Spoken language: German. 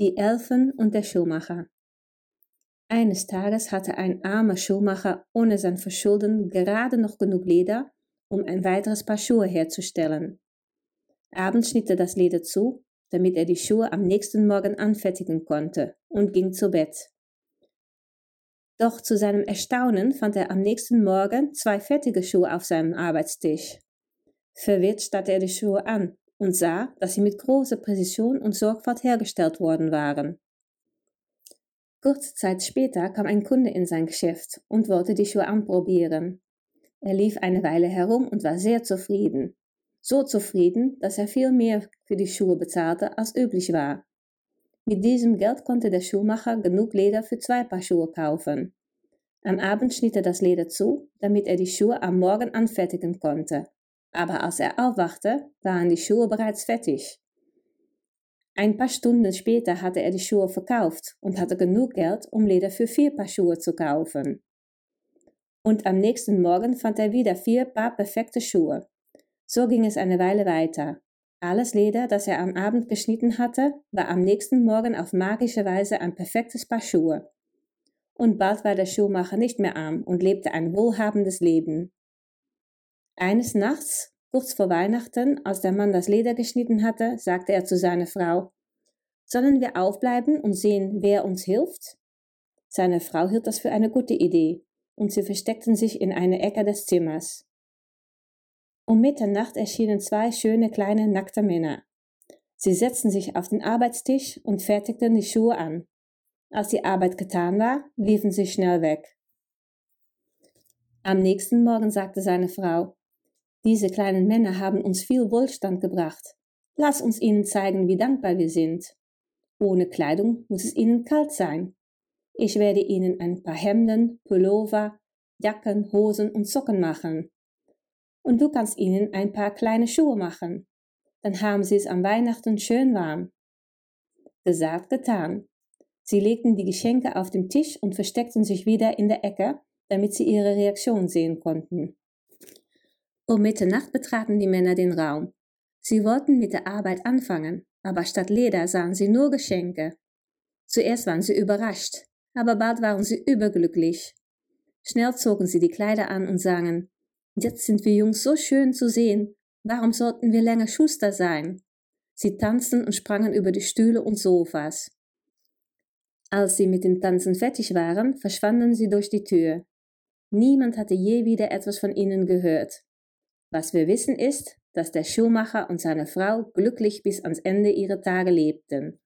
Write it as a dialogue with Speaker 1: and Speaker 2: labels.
Speaker 1: Die Elfen und der Schuhmacher. Eines Tages hatte ein armer Schuhmacher ohne sein Verschulden gerade noch genug Leder, um ein weiteres Paar Schuhe herzustellen. Abends schnitt er das Leder zu, damit er die Schuhe am nächsten Morgen anfertigen konnte, und ging zu Bett. Doch zu seinem Erstaunen fand er am nächsten Morgen zwei fertige Schuhe auf seinem Arbeitstisch. Verwirrt starrte er die Schuhe an und sah, dass sie mit großer Präzision und Sorgfalt hergestellt worden waren. Kurze Zeit später kam ein Kunde in sein Geschäft und wollte die Schuhe anprobieren. Er lief eine Weile herum und war sehr zufrieden. So zufrieden, dass er viel mehr für die Schuhe bezahlte, als üblich war. Mit diesem Geld konnte der Schuhmacher genug Leder für zwei Paar Schuhe kaufen. Am Abend schnitt er das Leder zu, damit er die Schuhe am Morgen anfertigen konnte. Aber als er aufwachte, waren die Schuhe bereits fertig. Ein paar Stunden später hatte er die Schuhe verkauft und hatte genug Geld, um Leder für vier Paar Schuhe zu kaufen. Und am nächsten Morgen fand er wieder vier Paar perfekte Schuhe. So ging es eine Weile weiter. Alles Leder, das er am Abend geschnitten hatte, war am nächsten Morgen auf magische Weise ein perfektes Paar Schuhe. Und bald war der Schuhmacher nicht mehr arm und lebte ein wohlhabendes Leben. Eines Nachts, kurz vor Weihnachten, als der Mann das Leder geschnitten hatte, sagte er zu seiner Frau, Sollen wir aufbleiben und sehen, wer uns hilft? Seine Frau hielt das für eine gute Idee, und sie versteckten sich in einer Ecke des Zimmers. Um Mitternacht erschienen zwei schöne kleine nackte Männer. Sie setzten sich auf den Arbeitstisch und fertigten die Schuhe an. Als die Arbeit getan war, liefen sie schnell weg. Am nächsten Morgen sagte seine Frau, diese kleinen Männer haben uns viel Wohlstand gebracht. Lass uns ihnen zeigen, wie dankbar wir sind. Ohne Kleidung muss es ihnen kalt sein. Ich werde ihnen ein paar Hemden, Pullover, Jacken, Hosen und Socken machen und du kannst ihnen ein paar kleine Schuhe machen. Dann haben sie es an Weihnachten schön warm. Gesagt, getan. Sie legten die Geschenke auf den Tisch und versteckten sich wieder in der Ecke, damit sie ihre Reaktion sehen konnten. Um Mitternacht betraten die Männer den Raum. Sie wollten mit der Arbeit anfangen, aber statt Leder sahen sie nur Geschenke. Zuerst waren sie überrascht, aber bald waren sie überglücklich. Schnell zogen sie die Kleider an und sangen Jetzt sind wir Jungs so schön zu sehen. Warum sollten wir länger Schuster sein? Sie tanzten und sprangen über die Stühle und Sofas. Als sie mit dem Tanzen fertig waren, verschwanden sie durch die Tür. Niemand hatte je wieder etwas von ihnen gehört. Was wir wissen ist, dass der Schuhmacher und seine Frau glücklich bis ans Ende ihrer Tage lebten.